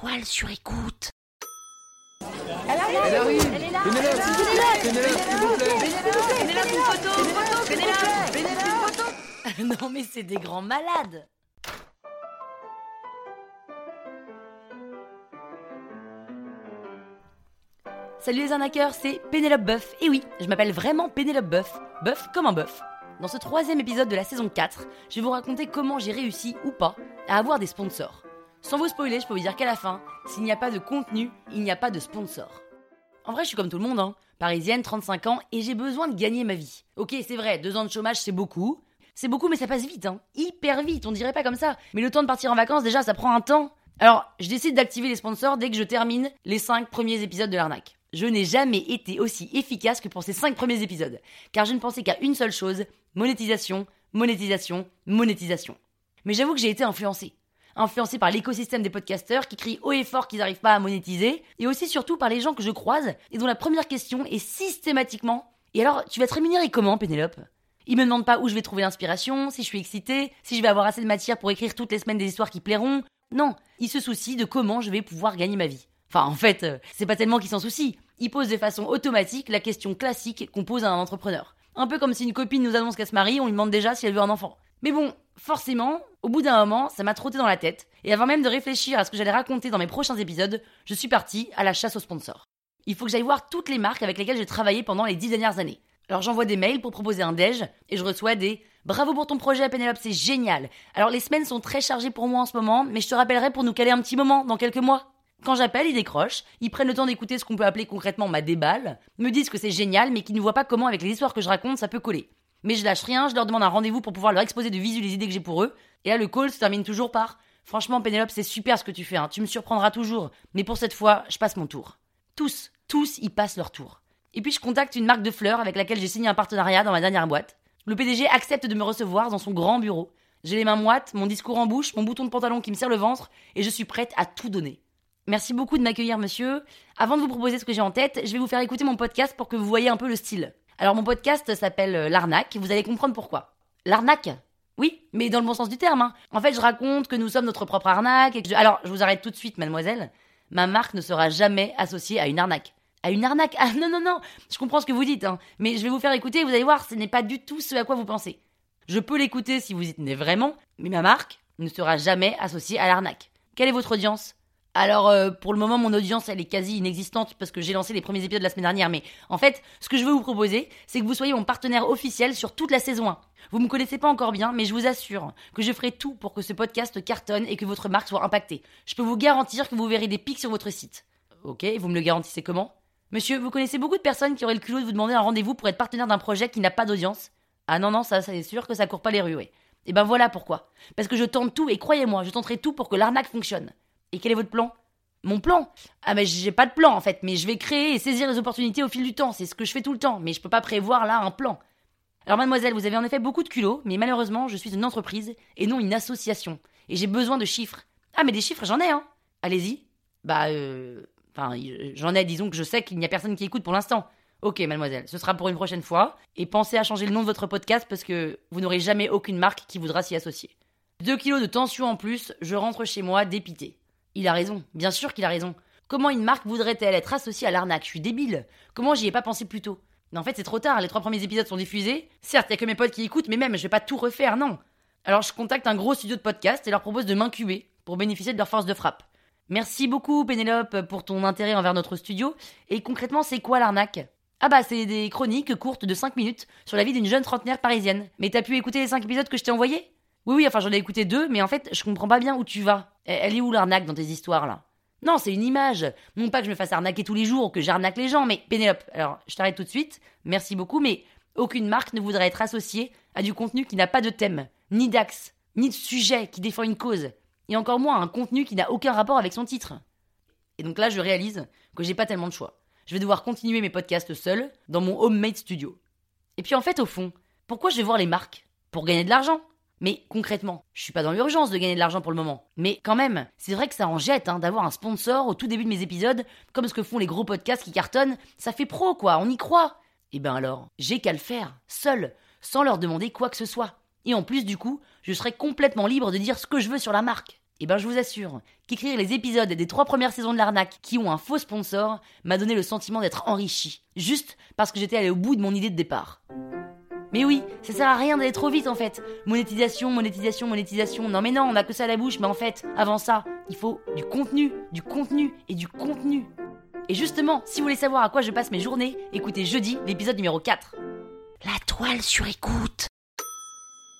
étoile sur écoute. Elle arrive. Elle arrive. Elle est là. Pénélope Pénélope, s'il vous plaît. Pénélope, une photo. Une photo Pénélope Pénélope, une photo. Non mais c'est des grands malades. Salut les arnaqueurs, c'est Pénélope Buff. Et oui, je m'appelle vraiment Pénélope Buff. Buff comme un bœuf. Dans ce troisième épisode de la saison 4, je vais vous raconter comment j'ai réussi ou pas à avoir des sponsors. Sans vous spoiler, je peux vous dire qu'à la fin, s'il n'y a pas de contenu, il n'y a pas de sponsor. En vrai, je suis comme tout le monde, hein. Parisienne, 35 ans, et j'ai besoin de gagner ma vie. Ok, c'est vrai, deux ans de chômage, c'est beaucoup. C'est beaucoup, mais ça passe vite, hein. Hyper vite, on dirait pas comme ça. Mais le temps de partir en vacances, déjà, ça prend un temps. Alors, je décide d'activer les sponsors dès que je termine les 5 premiers épisodes de l'arnaque. Je n'ai jamais été aussi efficace que pour ces 5 premiers épisodes, car je ne pensais qu'à une seule chose, monétisation, monétisation, monétisation. Mais j'avoue que j'ai été influencé. Influencé par l'écosystème des podcasteurs qui crient haut et fort qu'ils n'arrivent pas à monétiser, et aussi surtout par les gens que je croise et dont la première question est systématiquement Et alors, tu vas te rémunérer comment, Pénélope? Ils me demandent pas où je vais trouver l'inspiration, si je suis excitée, si je vais avoir assez de matière pour écrire toutes les semaines des histoires qui plairont. Non, ils se soucient de comment je vais pouvoir gagner ma vie. Enfin, en fait, euh, c'est pas tellement qu'ils s'en soucient. Ils posent de façon automatique la question classique qu'on pose à un entrepreneur. Un peu comme si une copine nous annonce qu'elle se marie, on lui demande déjà si elle veut un enfant. Mais bon, forcément, au bout d'un moment, ça m'a trotté dans la tête, et avant même de réfléchir à ce que j'allais raconter dans mes prochains épisodes, je suis partie à la chasse aux sponsors. Il faut que j'aille voir toutes les marques avec lesquelles j'ai travaillé pendant les dix dernières années. Alors j'envoie des mails pour proposer un déj, et je reçois des Bravo pour ton projet, Pénélope, c'est génial. Alors les semaines sont très chargées pour moi en ce moment, mais je te rappellerai pour nous caler un petit moment dans quelques mois. Quand j'appelle, ils décrochent, ils prennent le temps d'écouter ce qu'on peut appeler concrètement ma déballe, me disent que c'est génial, mais qu'ils ne voient pas comment avec les histoires que je raconte ça peut coller. Mais je lâche rien, je leur demande un rendez-vous pour pouvoir leur exposer de visu les idées que j'ai pour eux, et là le call se termine toujours par Franchement, Pénélope, c'est super ce que tu fais, hein. tu me surprendras toujours, mais pour cette fois, je passe mon tour. Tous, tous, ils passent leur tour. Et puis je contacte une marque de fleurs avec laquelle j'ai signé un partenariat dans ma dernière boîte. Le PDG accepte de me recevoir dans son grand bureau. J'ai les mains moites, mon discours en bouche, mon bouton de pantalon qui me serre le ventre, et je suis prête à tout donner. Merci beaucoup de m'accueillir, monsieur. Avant de vous proposer ce que j'ai en tête, je vais vous faire écouter mon podcast pour que vous voyez un peu le style. Alors, mon podcast s'appelle euh, L'arnaque, vous allez comprendre pourquoi. L'arnaque Oui, mais dans le bon sens du terme. Hein. En fait, je raconte que nous sommes notre propre arnaque Alors, je vous arrête tout de suite, mademoiselle. Ma marque ne sera jamais associée à une arnaque. À une arnaque? Ah non, non, non Je comprends ce que vous dites, hein. mais je vais vous faire écouter, vous allez voir, ce n'est pas du tout ce à quoi vous pensez. Je peux l'écouter si vous y tenez vraiment, mais ma marque ne sera jamais associée à l'arnaque. Quelle est votre audience? Alors, euh, pour le moment, mon audience, elle est quasi inexistante parce que j'ai lancé les premiers épisodes la semaine dernière. Mais en fait, ce que je veux vous proposer, c'est que vous soyez mon partenaire officiel sur toute la saison 1. Vous me connaissez pas encore bien, mais je vous assure que je ferai tout pour que ce podcast cartonne et que votre marque soit impactée. Je peux vous garantir que vous verrez des pics sur votre site. Ok, vous me le garantissez comment? Monsieur, vous connaissez beaucoup de personnes qui auraient le culot de vous demander un rendez-vous pour être partenaire d'un projet qui n'a pas d'audience? Ah non, non, ça, c'est sûr que ça court pas les rues, oui. Et ben voilà pourquoi. Parce que je tente tout, et croyez-moi, je tenterai tout pour que l'arnaque fonctionne. Et quel est votre plan? Mon plan? Ah mais j'ai pas de plan en fait, mais je vais créer et saisir les opportunités au fil du temps, c'est ce que je fais tout le temps, mais je peux pas prévoir là un plan. Alors mademoiselle, vous avez en effet beaucoup de culot, mais malheureusement, je suis une entreprise et non une association, et j'ai besoin de chiffres. Ah mais des chiffres, j'en ai, hein Allez-y. Bah, euh... Enfin, j'en ai, disons que je sais qu'il n'y a personne qui écoute pour l'instant. Ok, mademoiselle, ce sera pour une prochaine fois. Et pensez à changer le nom de votre podcast parce que vous n'aurez jamais aucune marque qui voudra s'y associer. Deux kilos de tension en plus, je rentre chez moi dépité. Il a raison, bien sûr qu'il a raison. Comment une marque voudrait-elle être associée à l'arnaque? Je suis débile. Comment j'y ai pas pensé plus tôt? Mais en fait, c'est trop tard, les trois premiers épisodes sont diffusés. Certes, il y a que mes potes qui écoutent, mais même, je vais pas tout refaire, non. Alors je contacte un gros studio de podcast et leur propose de m'incuber pour bénéficier de leur force de frappe. Merci beaucoup, Pénélope, pour ton intérêt envers notre studio. Et concrètement, c'est quoi l'arnaque? Ah bah c'est des chroniques courtes de 5 minutes sur la vie d'une jeune trentenaire parisienne. Mais t'as pu écouter les 5 épisodes que je t'ai envoyés? Oui oui, enfin j'en ai écouté deux, mais en fait je comprends pas bien où tu vas. Elle est où l'arnaque dans tes histoires là? Non, c'est une image. Non pas que je me fasse arnaquer tous les jours ou que j'arnaque les gens, mais Pénélope, alors je t'arrête tout de suite, merci beaucoup, mais aucune marque ne voudrait être associée à du contenu qui n'a pas de thème, ni d'axe, ni de sujet qui défend une cause, et encore moins un contenu qui n'a aucun rapport avec son titre. Et donc là je réalise que j'ai pas tellement de choix je vais devoir continuer mes podcasts seul, dans mon homemade studio. Et puis en fait, au fond, pourquoi je vais voir les marques? Pour gagner de l'argent. Mais concrètement, je suis pas dans l'urgence de gagner de l'argent pour le moment. Mais quand même, c'est vrai que ça en jette hein, d'avoir un sponsor au tout début de mes épisodes, comme ce que font les gros podcasts qui cartonnent. Ça fait pro, quoi, on y croit. Et ben alors, j'ai qu'à le faire, seul, sans leur demander quoi que ce soit. Et en plus, du coup, je serai complètement libre de dire ce que je veux sur la marque. Et ben je vous assure qu'écrire les épisodes des trois premières saisons de l'arnaque qui ont un faux sponsor m'a donné le sentiment d'être enrichi, juste parce que j'étais allé au bout de mon idée de départ. Mais oui, ça sert à rien d'aller trop vite en fait. Monétisation, monétisation, monétisation. Non mais non, on a que ça à la bouche, mais en fait, avant ça, il faut du contenu, du contenu et du contenu. Et justement, si vous voulez savoir à quoi je passe mes journées, écoutez jeudi l'épisode numéro 4. La toile sur écoute